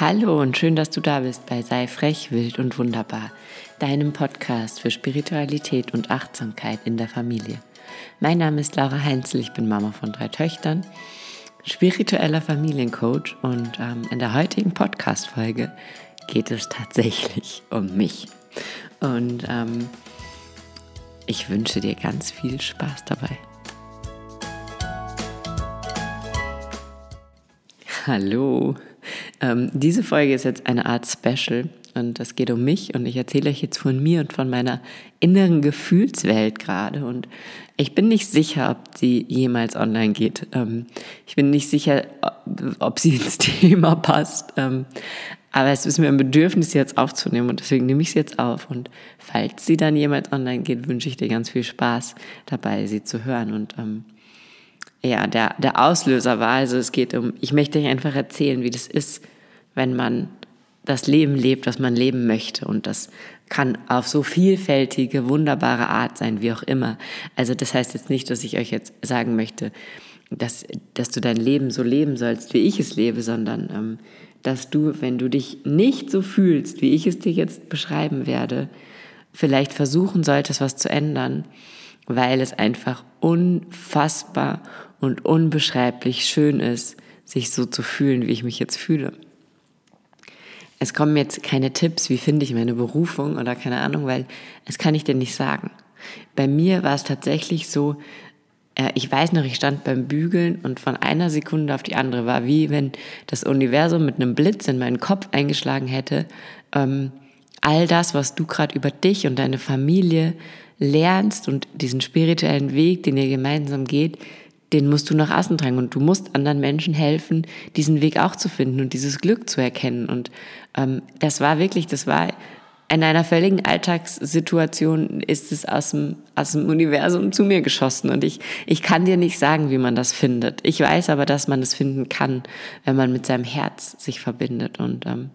Hallo und schön, dass du da bist bei Sei frech, wild und wunderbar, deinem Podcast für Spiritualität und Achtsamkeit in der Familie. Mein Name ist Laura Heinzel, ich bin Mama von drei Töchtern, spiritueller Familiencoach und ähm, in der heutigen Podcast-Folge geht es tatsächlich um mich. Und ähm, ich wünsche dir ganz viel Spaß dabei. Hallo. Ähm, diese Folge ist jetzt eine Art Special und es geht um mich und ich erzähle euch jetzt von mir und von meiner inneren Gefühlswelt gerade und ich bin nicht sicher, ob sie jemals online geht. Ähm, ich bin nicht sicher, ob sie ins Thema passt. Ähm, aber es ist mir ein Bedürfnis, sie jetzt aufzunehmen und deswegen nehme ich sie jetzt auf. Und falls sie dann jemals online geht, wünsche ich dir ganz viel Spaß dabei, sie zu hören. Und ähm, ja, der, der Auslöser war, also es geht um, ich möchte euch einfach erzählen, wie das ist, wenn man das Leben lebt, was man leben möchte. Und das kann auf so vielfältige, wunderbare Art sein, wie auch immer. Also das heißt jetzt nicht, dass ich euch jetzt sagen möchte, dass, dass du dein Leben so leben sollst, wie ich es lebe, sondern ähm, dass du, wenn du dich nicht so fühlst, wie ich es dir jetzt beschreiben werde, vielleicht versuchen solltest, was zu ändern, weil es einfach unfassbar und unbeschreiblich schön ist, sich so zu fühlen, wie ich mich jetzt fühle. Es kommen jetzt keine Tipps, wie finde ich meine Berufung oder keine Ahnung, weil es kann ich dir nicht sagen. Bei mir war es tatsächlich so, äh, ich weiß noch, ich stand beim Bügeln und von einer Sekunde auf die andere war wie wenn das Universum mit einem Blitz in meinen Kopf eingeschlagen hätte. Ähm, all das, was du gerade über dich und deine Familie lernst und diesen spirituellen Weg, den ihr gemeinsam geht, den musst du nach außen tragen und du musst anderen Menschen helfen, diesen Weg auch zu finden und dieses Glück zu erkennen. Und ähm, das war wirklich, das war in einer völligen Alltagssituation ist es aus dem, aus dem Universum zu mir geschossen und ich, ich kann dir nicht sagen, wie man das findet. Ich weiß aber, dass man es finden kann, wenn man mit seinem Herz sich verbindet und, ähm,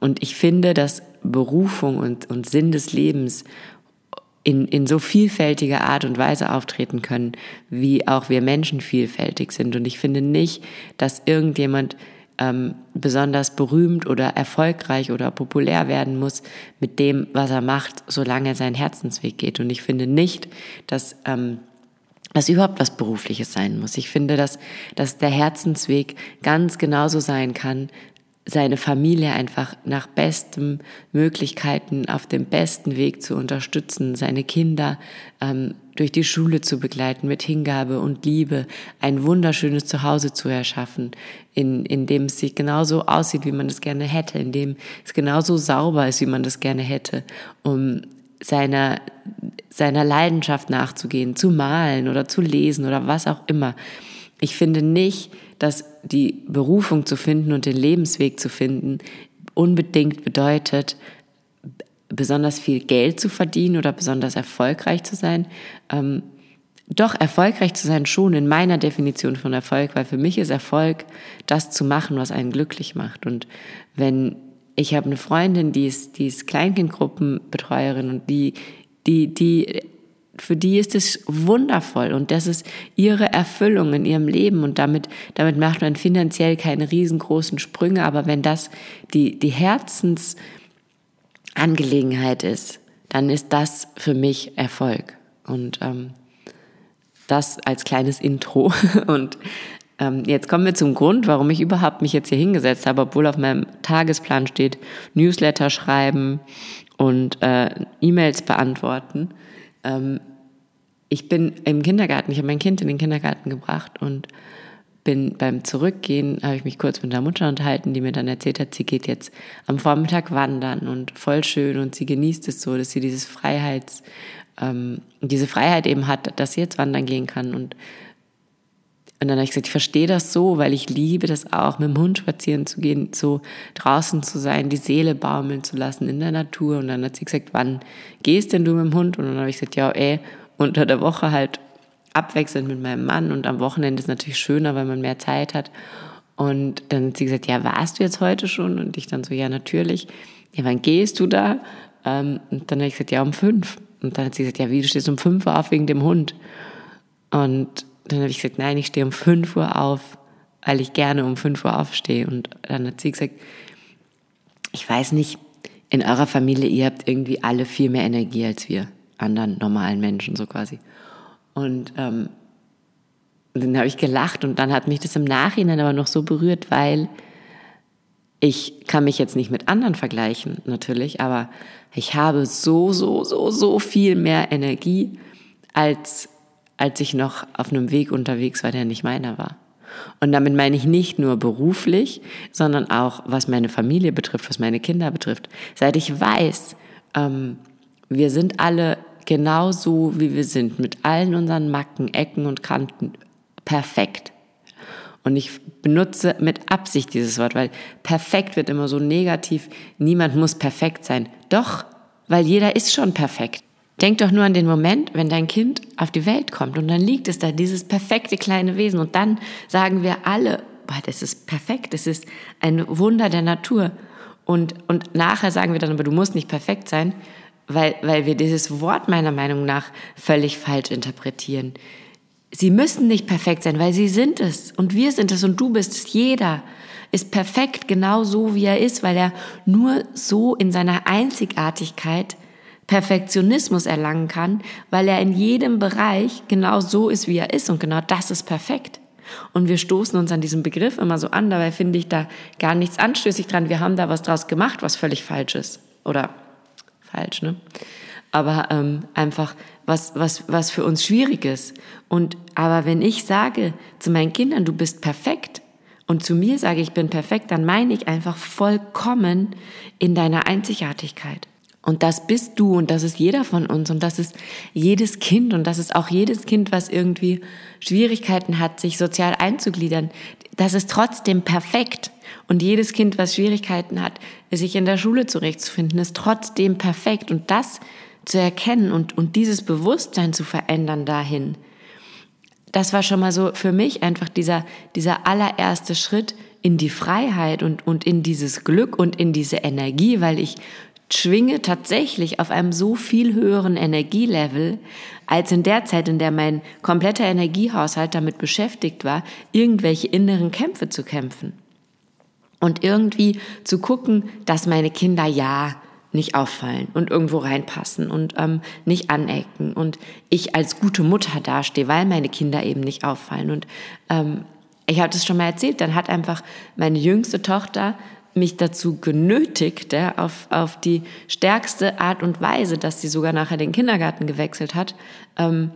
und ich finde, dass Berufung und, und Sinn des Lebens in, in so vielfältiger Art und Weise auftreten können, wie auch wir Menschen vielfältig sind. Und ich finde nicht, dass irgendjemand ähm, besonders berühmt oder erfolgreich oder populär werden muss mit dem, was er macht, solange er seinen Herzensweg geht. Und ich finde nicht, dass ähm, dass überhaupt was Berufliches sein muss. Ich finde, dass, dass der Herzensweg ganz genauso sein kann, seine Familie einfach nach besten Möglichkeiten auf dem besten Weg zu unterstützen, seine Kinder ähm, durch die Schule zu begleiten mit Hingabe und Liebe, ein wunderschönes Zuhause zu erschaffen, in, in dem es sich genauso aussieht, wie man es gerne hätte, in dem es genauso sauber ist, wie man das gerne hätte, um seiner, seiner Leidenschaft nachzugehen, zu malen oder zu lesen oder was auch immer. Ich finde nicht, dass die Berufung zu finden und den Lebensweg zu finden unbedingt bedeutet, besonders viel Geld zu verdienen oder besonders erfolgreich zu sein. Ähm, doch erfolgreich zu sein schon in meiner Definition von Erfolg, weil für mich ist Erfolg das zu machen, was einen glücklich macht. Und wenn ich habe eine Freundin, die ist, die ist Kleinkindgruppenbetreuerin und die, die, die für die ist es wundervoll und das ist ihre Erfüllung in ihrem Leben und damit, damit macht man finanziell keine riesengroßen Sprünge, aber wenn das die, die Herzensangelegenheit ist, dann ist das für mich Erfolg und ähm, das als kleines Intro und ähm, jetzt kommen wir zum Grund, warum ich überhaupt mich jetzt hier hingesetzt habe, obwohl auf meinem Tagesplan steht Newsletter schreiben und äh, E-Mails beantworten. Ähm, ich bin im Kindergarten, ich habe mein Kind in den Kindergarten gebracht und bin beim Zurückgehen, habe ich mich kurz mit der Mutter unterhalten, die mir dann erzählt hat, sie geht jetzt am Vormittag wandern und voll schön und sie genießt es so, dass sie dieses Freiheits, ähm, diese Freiheit eben hat, dass sie jetzt wandern gehen kann und und dann habe ich gesagt, ich verstehe das so, weil ich liebe das auch, mit dem Hund spazieren zu gehen, so draußen zu sein, die Seele baumeln zu lassen in der Natur. Und dann hat sie gesagt, wann gehst denn du mit dem Hund? Und dann habe ich gesagt, ja, ey, unter der Woche halt abwechselnd mit meinem Mann und am Wochenende ist natürlich schöner, weil man mehr Zeit hat. Und dann hat sie gesagt, ja, warst du jetzt heute schon? Und ich dann so, ja, natürlich. Ja, wann gehst du da? Ähm, und dann habe ich gesagt, ja, um fünf. Und dann hat sie gesagt, ja, wie, du stehst um fünf Uhr auf wegen dem Hund? Und dann habe ich gesagt, nein, ich stehe um 5 Uhr auf, weil ich gerne um 5 Uhr aufstehe. Und dann hat sie gesagt, ich weiß nicht, in eurer Familie, ihr habt irgendwie alle viel mehr Energie als wir anderen normalen Menschen, so quasi. Und ähm, dann habe ich gelacht und dann hat mich das im Nachhinein aber noch so berührt, weil ich kann mich jetzt nicht mit anderen vergleichen, natürlich, aber ich habe so, so, so, so viel mehr Energie, als, als ich noch auf einem Weg unterwegs war, der nicht meiner war. Und damit meine ich nicht nur beruflich, sondern auch, was meine Familie betrifft, was meine Kinder betrifft. Seit ich weiß, ähm, wir sind alle genau so, wie wir sind, mit allen unseren Macken, Ecken und Kanten perfekt. Und ich benutze mit Absicht dieses Wort, weil perfekt wird immer so negativ. Niemand muss perfekt sein. Doch, weil jeder ist schon perfekt. Denk doch nur an den Moment, wenn dein Kind auf die Welt kommt und dann liegt es da, dieses perfekte kleine Wesen. Und dann sagen wir alle, boah, das ist perfekt, das ist ein Wunder der Natur. Und, und nachher sagen wir dann, aber du musst nicht perfekt sein, weil, weil wir dieses Wort meiner Meinung nach völlig falsch interpretieren. Sie müssen nicht perfekt sein, weil sie sind es und wir sind es und du bist es. Jeder ist perfekt genau so, wie er ist, weil er nur so in seiner Einzigartigkeit Perfektionismus erlangen kann, weil er in jedem Bereich genau so ist, wie er ist und genau das ist perfekt. Und wir stoßen uns an diesem Begriff immer so an, dabei finde ich da gar nichts anstößig dran. Wir haben da was draus gemacht, was völlig falsch ist. Oder falsch, ne? Aber ähm, einfach was, was, was für uns schwierig ist. Und aber wenn ich sage zu meinen Kindern, du bist perfekt, und zu mir sage, ich bin perfekt, dann meine ich einfach vollkommen in deiner Einzigartigkeit. Und das bist du und das ist jeder von uns und das ist jedes Kind und das ist auch jedes Kind, was irgendwie Schwierigkeiten hat, sich sozial einzugliedern. Das ist trotzdem perfekt. Und jedes Kind, was Schwierigkeiten hat, sich in der Schule zurechtzufinden, ist trotzdem perfekt. Und das zu erkennen und, und dieses Bewusstsein zu verändern dahin, das war schon mal so für mich einfach dieser, dieser allererste Schritt in die Freiheit und, und in dieses Glück und in diese Energie, weil ich schwinge tatsächlich auf einem so viel höheren Energielevel als in der Zeit, in der mein kompletter Energiehaushalt damit beschäftigt war, irgendwelche inneren Kämpfe zu kämpfen. Und irgendwie zu gucken, dass meine Kinder ja nicht auffallen und irgendwo reinpassen und ähm, nicht anecken und ich als gute Mutter dastehe, weil meine Kinder eben nicht auffallen. Und ähm, ich habe das schon mal erzählt, dann hat einfach meine jüngste Tochter mich dazu genötigt, ja, auf, auf die stärkste Art und Weise, dass sie sogar nachher den Kindergarten gewechselt hat, ähm,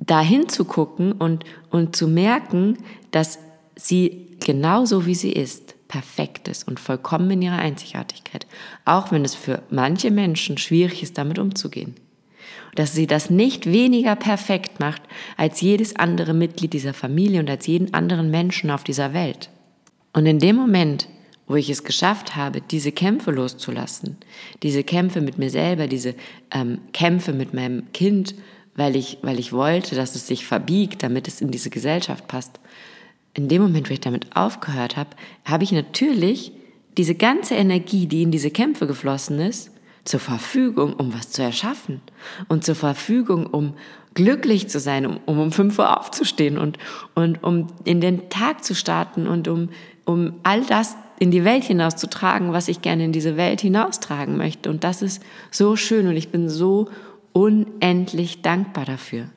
dahin zu gucken und, und zu merken, dass sie genauso wie sie ist, perfekt ist und vollkommen in ihrer Einzigartigkeit, auch wenn es für manche Menschen schwierig ist, damit umzugehen. Dass sie das nicht weniger perfekt macht als jedes andere Mitglied dieser Familie und als jeden anderen Menschen auf dieser Welt. Und in dem Moment, wo ich es geschafft habe, diese Kämpfe loszulassen, diese Kämpfe mit mir selber, diese ähm, Kämpfe mit meinem Kind, weil ich, weil ich wollte, dass es sich verbiegt, damit es in diese Gesellschaft passt, in dem Moment, wo ich damit aufgehört habe, habe ich natürlich diese ganze Energie, die in diese Kämpfe geflossen ist, zur Verfügung, um was zu erschaffen und zur Verfügung, um glücklich zu sein, um um, um 5 Uhr aufzustehen und, und um in den Tag zu starten und um, um all das in die Welt hinauszutragen, was ich gerne in diese Welt hinaustragen möchte. Und das ist so schön und ich bin so unendlich dankbar dafür.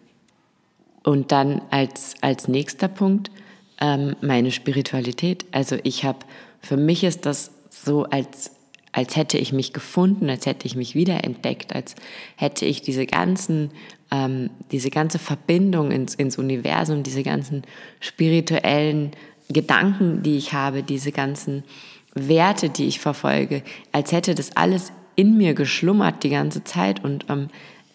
Und dann als, als nächster Punkt, ähm, meine Spiritualität. Also ich habe, für mich ist das so, als, als hätte ich mich gefunden, als hätte ich mich wiederentdeckt, als hätte ich diese ganzen, ähm, diese ganze Verbindung ins, ins Universum, diese ganzen spirituellen Gedanken, die ich habe, diese ganzen Werte, die ich verfolge, als hätte das alles in mir geschlummert die ganze Zeit und ähm,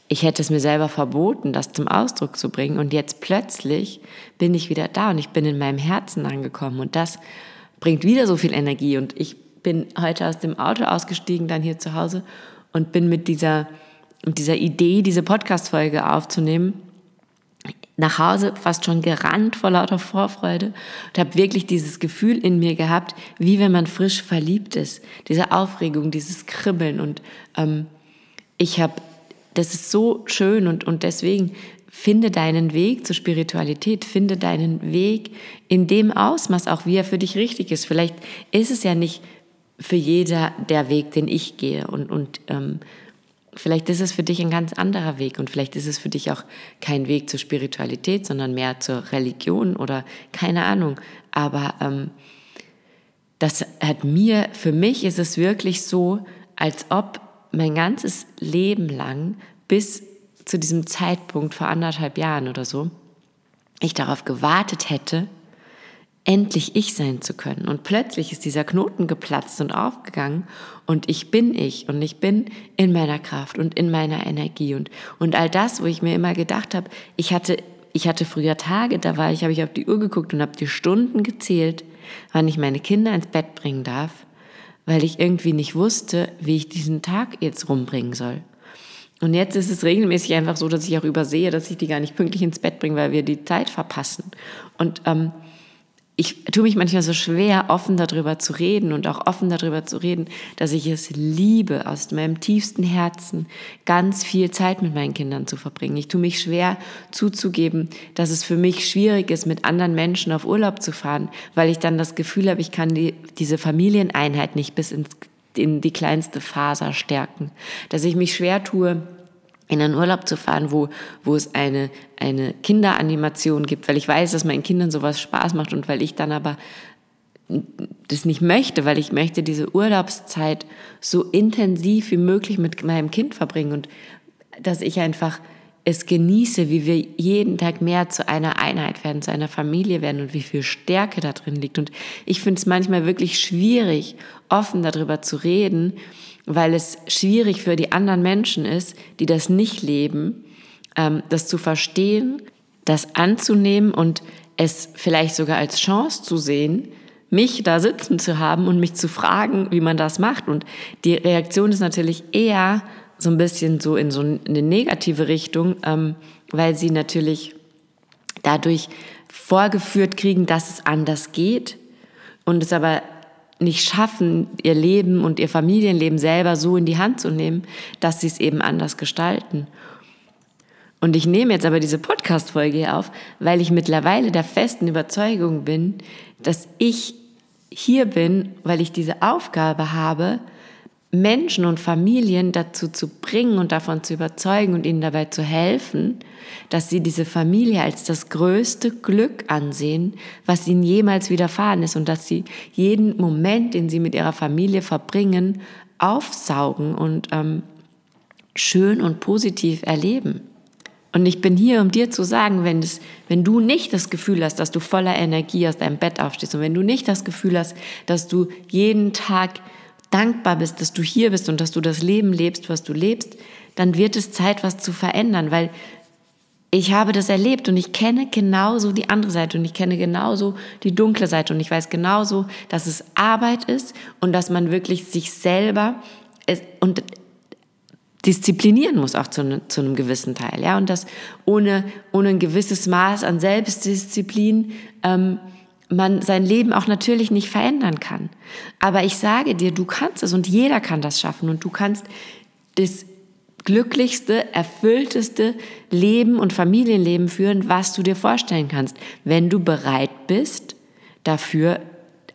ich hätte es mir selber verboten, das zum Ausdruck zu bringen. Und jetzt plötzlich bin ich wieder da und ich bin in meinem Herzen angekommen. Und das bringt wieder so viel Energie. Und ich bin heute aus dem Auto ausgestiegen, dann hier zu Hause und bin mit dieser, mit dieser Idee, diese Podcast-Folge aufzunehmen, nach Hause fast schon gerannt vor lauter Vorfreude und habe wirklich dieses Gefühl in mir gehabt, wie wenn man frisch verliebt ist. Diese Aufregung, dieses Kribbeln. Und ähm, ich habe das ist so schön und, und deswegen finde deinen Weg zur Spiritualität, finde deinen Weg in dem Ausmaß auch, wie er für dich richtig ist. Vielleicht ist es ja nicht für jeder der Weg, den ich gehe. Und, und ähm, vielleicht ist es für dich ein ganz anderer Weg und vielleicht ist es für dich auch kein Weg zur Spiritualität, sondern mehr zur Religion oder keine Ahnung. Aber ähm, das hat mir, für mich ist es wirklich so, als ob mein ganzes Leben lang bis zu diesem Zeitpunkt vor anderthalb Jahren oder so, ich darauf gewartet hätte, endlich ich sein zu können. Und plötzlich ist dieser Knoten geplatzt und aufgegangen und ich bin ich und ich bin in meiner Kraft und in meiner Energie und, und all das, wo ich mir immer gedacht habe, ich hatte, ich hatte früher Tage, da war ich, habe ich auf die Uhr geguckt und habe die Stunden gezählt, wann ich meine Kinder ins Bett bringen darf, weil ich irgendwie nicht wusste, wie ich diesen Tag jetzt rumbringen soll. Und jetzt ist es regelmäßig einfach so, dass ich auch übersehe, dass ich die gar nicht pünktlich ins Bett bringe, weil wir die Zeit verpassen. Und ähm, ich tue mich manchmal so schwer, offen darüber zu reden und auch offen darüber zu reden, dass ich es liebe, aus meinem tiefsten Herzen ganz viel Zeit mit meinen Kindern zu verbringen. Ich tue mich schwer zuzugeben, dass es für mich schwierig ist, mit anderen Menschen auf Urlaub zu fahren, weil ich dann das Gefühl habe, ich kann die, diese Familieneinheit nicht bis ins, in die kleinste Faser stärken. Dass ich mich schwer tue, in einen Urlaub zu fahren, wo, wo es eine, eine Kinderanimation gibt, weil ich weiß, dass meinen Kindern sowas Spaß macht und weil ich dann aber das nicht möchte, weil ich möchte diese Urlaubszeit so intensiv wie möglich mit meinem Kind verbringen und dass ich einfach es genieße, wie wir jeden Tag mehr zu einer Einheit werden, zu einer Familie werden und wie viel Stärke da drin liegt. Und ich finde es manchmal wirklich schwierig, offen darüber zu reden, weil es schwierig für die anderen Menschen ist, die das nicht leben, ähm, das zu verstehen, das anzunehmen und es vielleicht sogar als Chance zu sehen, mich da sitzen zu haben und mich zu fragen, wie man das macht. Und die Reaktion ist natürlich eher so ein bisschen so in so eine negative Richtung, ähm, weil sie natürlich dadurch vorgeführt kriegen, dass es anders geht und es aber nicht schaffen, ihr Leben und ihr Familienleben selber so in die Hand zu nehmen, dass sie es eben anders gestalten. Und ich nehme jetzt aber diese Podcast-Folge hier auf, weil ich mittlerweile der festen Überzeugung bin, dass ich hier bin, weil ich diese Aufgabe habe, Menschen und Familien dazu zu bringen und davon zu überzeugen und ihnen dabei zu helfen, dass sie diese Familie als das größte Glück ansehen, was ihnen jemals widerfahren ist und dass sie jeden Moment, den sie mit ihrer Familie verbringen, aufsaugen und ähm, schön und positiv erleben. Und ich bin hier, um dir zu sagen, wenn, es, wenn du nicht das Gefühl hast, dass du voller Energie aus deinem Bett aufstehst und wenn du nicht das Gefühl hast, dass du jeden Tag dankbar bist, dass du hier bist und dass du das Leben lebst, was du lebst, dann wird es Zeit, was zu verändern, weil ich habe das erlebt und ich kenne genauso die andere Seite und ich kenne genauso die dunkle Seite und ich weiß genauso, dass es Arbeit ist und dass man wirklich sich selber und disziplinieren muss auch zu, ne, zu einem gewissen Teil, ja, und dass ohne, ohne ein gewisses Maß an Selbstdisziplin ähm, man sein Leben auch natürlich nicht verändern kann. Aber ich sage dir, du kannst es und jeder kann das schaffen und du kannst das glücklichste, erfüllteste Leben und Familienleben führen, was du dir vorstellen kannst, wenn du bereit bist, dafür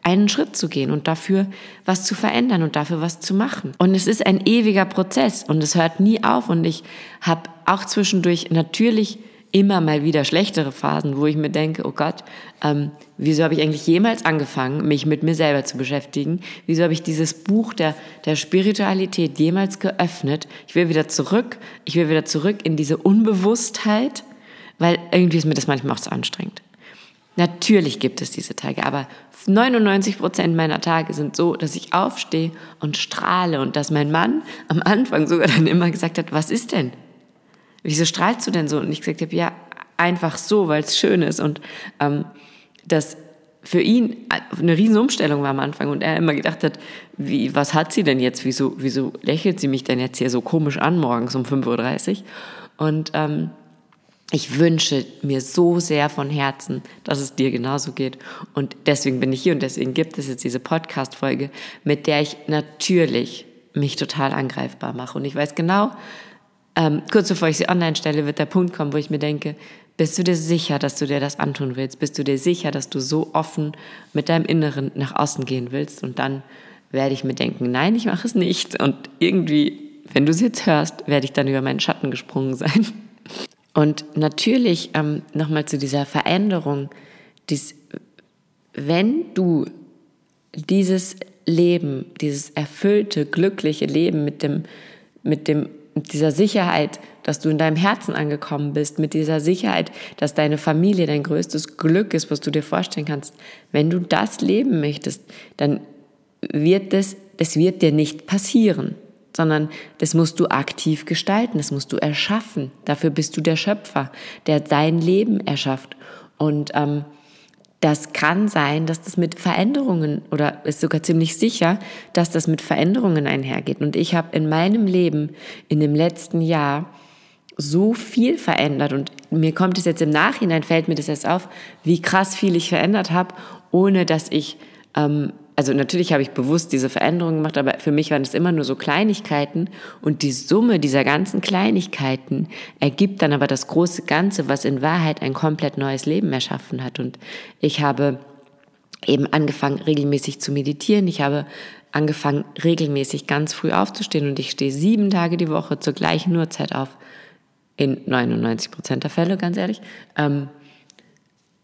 einen Schritt zu gehen und dafür was zu verändern und dafür was zu machen. Und es ist ein ewiger Prozess und es hört nie auf und ich habe auch zwischendurch natürlich immer mal wieder schlechtere Phasen, wo ich mir denke, oh Gott, ähm, wieso habe ich eigentlich jemals angefangen, mich mit mir selber zu beschäftigen? Wieso habe ich dieses Buch der, der Spiritualität jemals geöffnet? Ich will wieder zurück, ich will wieder zurück in diese Unbewusstheit, weil irgendwie ist mir das manchmal auch zu anstrengend. Natürlich gibt es diese Tage, aber 99 Prozent meiner Tage sind so, dass ich aufstehe und strahle und dass mein Mann am Anfang sogar dann immer gesagt hat, was ist denn? Wieso strahlst du denn so? Und ich gesagt habe, ja, einfach so, weil es schön ist. Und ähm, das für ihn eine Riesenumstellung war am Anfang und er immer gedacht hat, wie, was hat sie denn jetzt? Wieso, wieso lächelt sie mich denn jetzt hier so komisch an morgens um 5.30 Uhr? Und ähm, ich wünsche mir so sehr von Herzen, dass es dir genauso geht. Und deswegen bin ich hier und deswegen gibt es jetzt diese Podcast-Folge, mit der ich natürlich mich total angreifbar mache. Und ich weiß genau, ähm, kurz bevor ich sie online stelle, wird der Punkt kommen, wo ich mir denke, bist du dir sicher, dass du dir das antun willst? Bist du dir sicher, dass du so offen mit deinem Inneren nach außen gehen willst? Und dann werde ich mir denken, nein, ich mache es nicht. Und irgendwie, wenn du es jetzt hörst, werde ich dann über meinen Schatten gesprungen sein. Und natürlich ähm, nochmal zu dieser Veränderung, dies, wenn du dieses Leben, dieses erfüllte, glückliche Leben mit dem, mit dem, mit dieser Sicherheit, dass du in deinem Herzen angekommen bist, mit dieser Sicherheit, dass deine Familie dein größtes Glück ist, was du dir vorstellen kannst. Wenn du das leben möchtest, dann wird das, das wird dir nicht passieren, sondern das musst du aktiv gestalten, das musst du erschaffen. Dafür bist du der Schöpfer, der dein Leben erschafft. Und ähm, das kann sein, dass das mit Veränderungen oder ist sogar ziemlich sicher, dass das mit Veränderungen einhergeht. Und ich habe in meinem Leben in dem letzten Jahr so viel verändert und mir kommt es jetzt im Nachhinein, fällt mir das jetzt auf, wie krass viel ich verändert habe, ohne dass ich ähm, also natürlich habe ich bewusst diese Veränderungen gemacht, aber für mich waren es immer nur so Kleinigkeiten und die Summe dieser ganzen Kleinigkeiten ergibt dann aber das große Ganze, was in Wahrheit ein komplett neues Leben erschaffen hat. Und ich habe eben angefangen, regelmäßig zu meditieren. Ich habe angefangen, regelmäßig ganz früh aufzustehen und ich stehe sieben Tage die Woche zur gleichen Uhrzeit auf. In 99 Prozent der Fälle, ganz ehrlich. Ähm,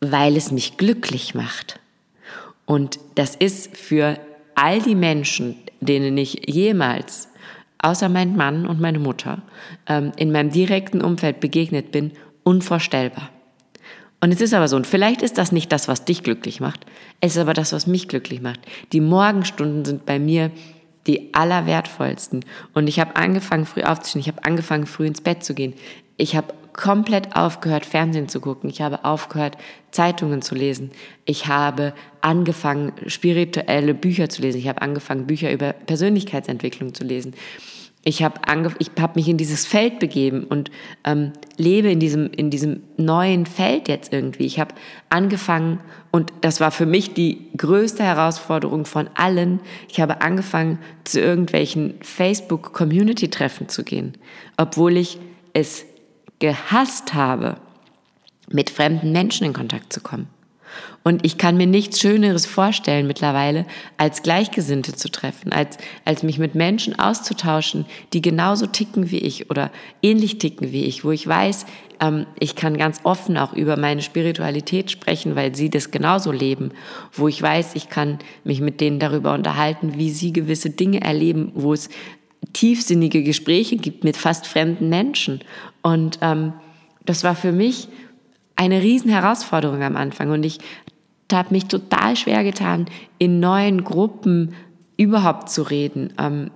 weil es mich glücklich macht. Und das ist für all die Menschen, denen ich jemals, außer mein Mann und meine Mutter, ähm, in meinem direkten Umfeld begegnet bin, unvorstellbar. Und es ist aber so, und vielleicht ist das nicht das, was dich glücklich macht, es ist aber das, was mich glücklich macht. Die Morgenstunden sind bei mir die allerwertvollsten. Und ich habe angefangen, früh aufzustehen, ich habe angefangen, früh ins Bett zu gehen. Ich habe komplett aufgehört, Fernsehen zu gucken. Ich habe aufgehört, Zeitungen zu lesen. Ich habe angefangen, spirituelle Bücher zu lesen. Ich habe angefangen, Bücher über Persönlichkeitsentwicklung zu lesen. Ich habe ich hab mich in dieses Feld begeben und ähm, lebe in diesem, in diesem neuen Feld jetzt irgendwie. Ich habe angefangen, und das war für mich die größte Herausforderung von allen, ich habe angefangen, zu irgendwelchen Facebook-Community-Treffen zu gehen, obwohl ich es gehasst habe, mit fremden Menschen in Kontakt zu kommen. Und ich kann mir nichts Schöneres vorstellen mittlerweile, als Gleichgesinnte zu treffen, als, als mich mit Menschen auszutauschen, die genauso ticken wie ich oder ähnlich ticken wie ich, wo ich weiß, ähm, ich kann ganz offen auch über meine Spiritualität sprechen, weil sie das genauso leben, wo ich weiß, ich kann mich mit denen darüber unterhalten, wie sie gewisse Dinge erleben, wo es tiefsinnige Gespräche gibt mit fast fremden Menschen. Und ähm, das war für mich eine riesen Herausforderung am Anfang. Und ich habe mich total schwer getan, in neuen Gruppen überhaupt zu reden. Ähm,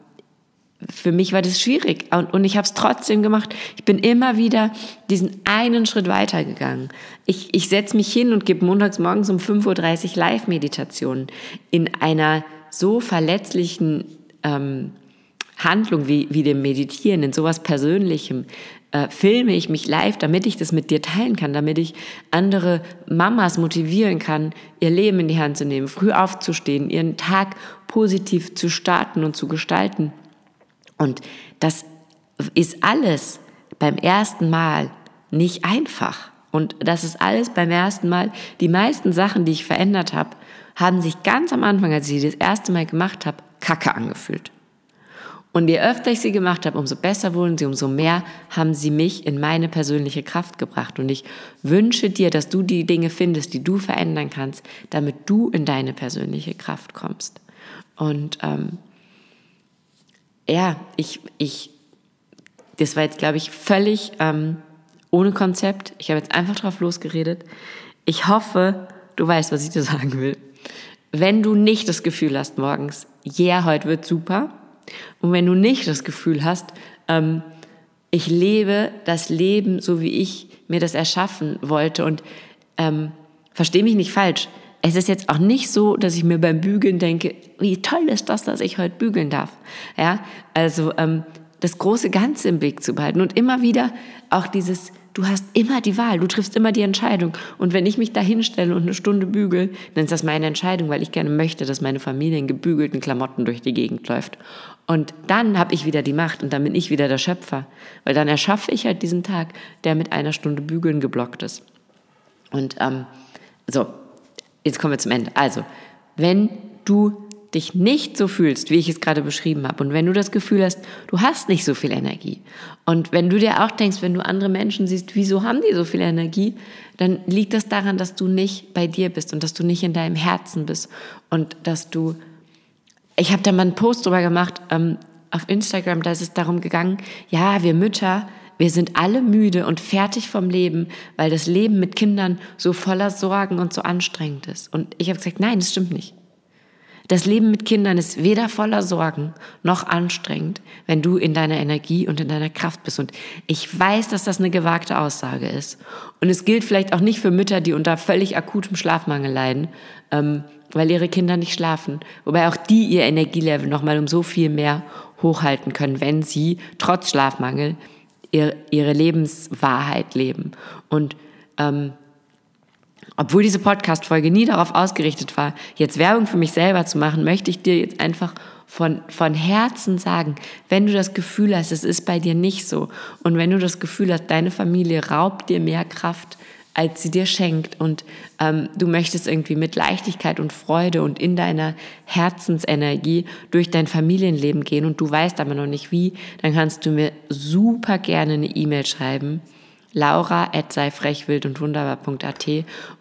für mich war das schwierig und, und ich habe es trotzdem gemacht. Ich bin immer wieder diesen einen Schritt weitergegangen. Ich, ich setze mich hin und gebe montags morgens um 5.30 Uhr Live-Meditationen in einer so verletzlichen ähm, Handlung wie, wie dem Meditieren, in sowas Persönlichem, äh, filme ich mich live, damit ich das mit dir teilen kann, damit ich andere Mamas motivieren kann, ihr Leben in die Hand zu nehmen, früh aufzustehen, ihren Tag positiv zu starten und zu gestalten. Und das ist alles beim ersten Mal nicht einfach. Und das ist alles beim ersten Mal. Die meisten Sachen, die ich verändert habe, haben sich ganz am Anfang, als ich sie das erste Mal gemacht habe, kacke angefühlt. Und je öfter ich sie gemacht habe, umso besser wurden sie, umso mehr haben sie mich in meine persönliche Kraft gebracht. Und ich wünsche dir, dass du die Dinge findest, die du verändern kannst, damit du in deine persönliche Kraft kommst. Und ähm, ja, ich, ich, das war jetzt, glaube ich, völlig ähm, ohne Konzept. Ich habe jetzt einfach drauf losgeredet. Ich hoffe, du weißt, was ich dir sagen will. Wenn du nicht das Gefühl hast morgens, ja, yeah, heute wird super, und wenn du nicht das Gefühl hast, ähm, ich lebe das Leben so, wie ich mir das erschaffen wollte und ähm, verstehe mich nicht falsch. Es ist jetzt auch nicht so, dass ich mir beim Bügeln denke, wie toll ist das, dass ich heute bügeln darf. Ja, also ähm, das große Ganze im Blick zu behalten und immer wieder auch dieses Du hast immer die Wahl, du triffst immer die Entscheidung. Und wenn ich mich da hinstelle und eine Stunde bügel, dann ist das meine Entscheidung, weil ich gerne möchte, dass meine Familie in gebügelten Klamotten durch die Gegend läuft. Und dann habe ich wieder die Macht und dann bin ich wieder der Schöpfer. Weil dann erschaffe ich halt diesen Tag, der mit einer Stunde Bügeln geblockt ist. Und ähm, so, jetzt kommen wir zum Ende. Also, wenn du dich nicht so fühlst, wie ich es gerade beschrieben habe, und wenn du das Gefühl hast, du hast nicht so viel Energie, und wenn du dir auch denkst, wenn du andere Menschen siehst, wieso haben die so viel Energie, dann liegt das daran, dass du nicht bei dir bist und dass du nicht in deinem Herzen bist und dass du, ich habe da mal einen Post drüber gemacht ähm, auf Instagram, da ist es darum gegangen, ja, wir Mütter, wir sind alle müde und fertig vom Leben, weil das Leben mit Kindern so voller Sorgen und so anstrengend ist. Und ich habe gesagt, nein, das stimmt nicht. Das Leben mit Kindern ist weder voller Sorgen noch anstrengend, wenn du in deiner Energie und in deiner Kraft bist. Und ich weiß, dass das eine gewagte Aussage ist. Und es gilt vielleicht auch nicht für Mütter, die unter völlig akutem Schlafmangel leiden, ähm, weil ihre Kinder nicht schlafen. Wobei auch die ihr Energielevel nochmal um so viel mehr hochhalten können, wenn sie trotz Schlafmangel ihr, ihre Lebenswahrheit leben. Und ähm, obwohl diese Podcast-Folge nie darauf ausgerichtet war, jetzt Werbung für mich selber zu machen, möchte ich dir jetzt einfach von, von Herzen sagen, wenn du das Gefühl hast, es ist bei dir nicht so und wenn du das Gefühl hast, deine Familie raubt dir mehr Kraft, als sie dir schenkt und ähm, du möchtest irgendwie mit Leichtigkeit und Freude und in deiner Herzensenergie durch dein Familienleben gehen und du weißt aber noch nicht wie, dann kannst du mir super gerne eine E-Mail schreiben laura sei frechwild und wunderbar.at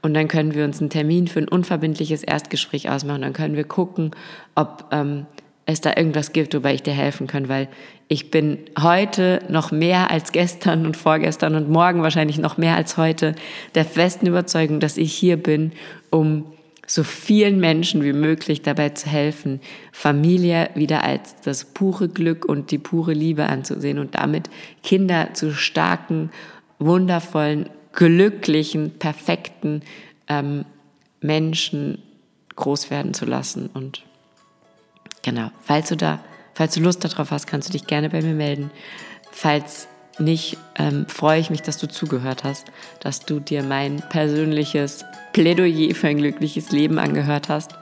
und dann können wir uns einen Termin für ein unverbindliches Erstgespräch ausmachen. Dann können wir gucken, ob ähm, es da irgendwas gibt, wobei ich dir helfen kann, weil ich bin heute noch mehr als gestern und vorgestern und morgen wahrscheinlich noch mehr als heute der festen Überzeugung, dass ich hier bin, um so vielen Menschen wie möglich dabei zu helfen, Familie wieder als das pure Glück und die pure Liebe anzusehen und damit Kinder zu starken wundervollen, glücklichen, perfekten ähm, Menschen groß werden zu lassen. Und genau, falls du da, falls du Lust darauf hast, kannst du dich gerne bei mir melden. Falls nicht, ähm, freue ich mich, dass du zugehört hast, dass du dir mein persönliches Plädoyer für ein glückliches Leben angehört hast.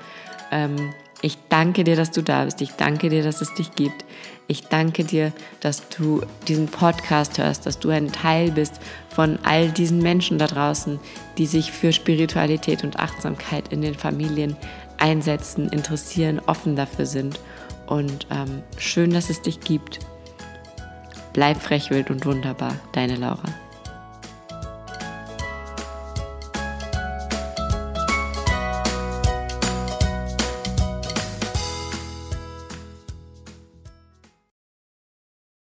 Ähm, ich danke dir, dass du da bist. Ich danke dir, dass es dich gibt. Ich danke dir, dass du diesen Podcast hörst, dass du ein Teil bist von all diesen Menschen da draußen, die sich für Spiritualität und Achtsamkeit in den Familien einsetzen, interessieren, offen dafür sind. Und ähm, schön, dass es dich gibt. Bleib frech, wild und wunderbar. Deine Laura.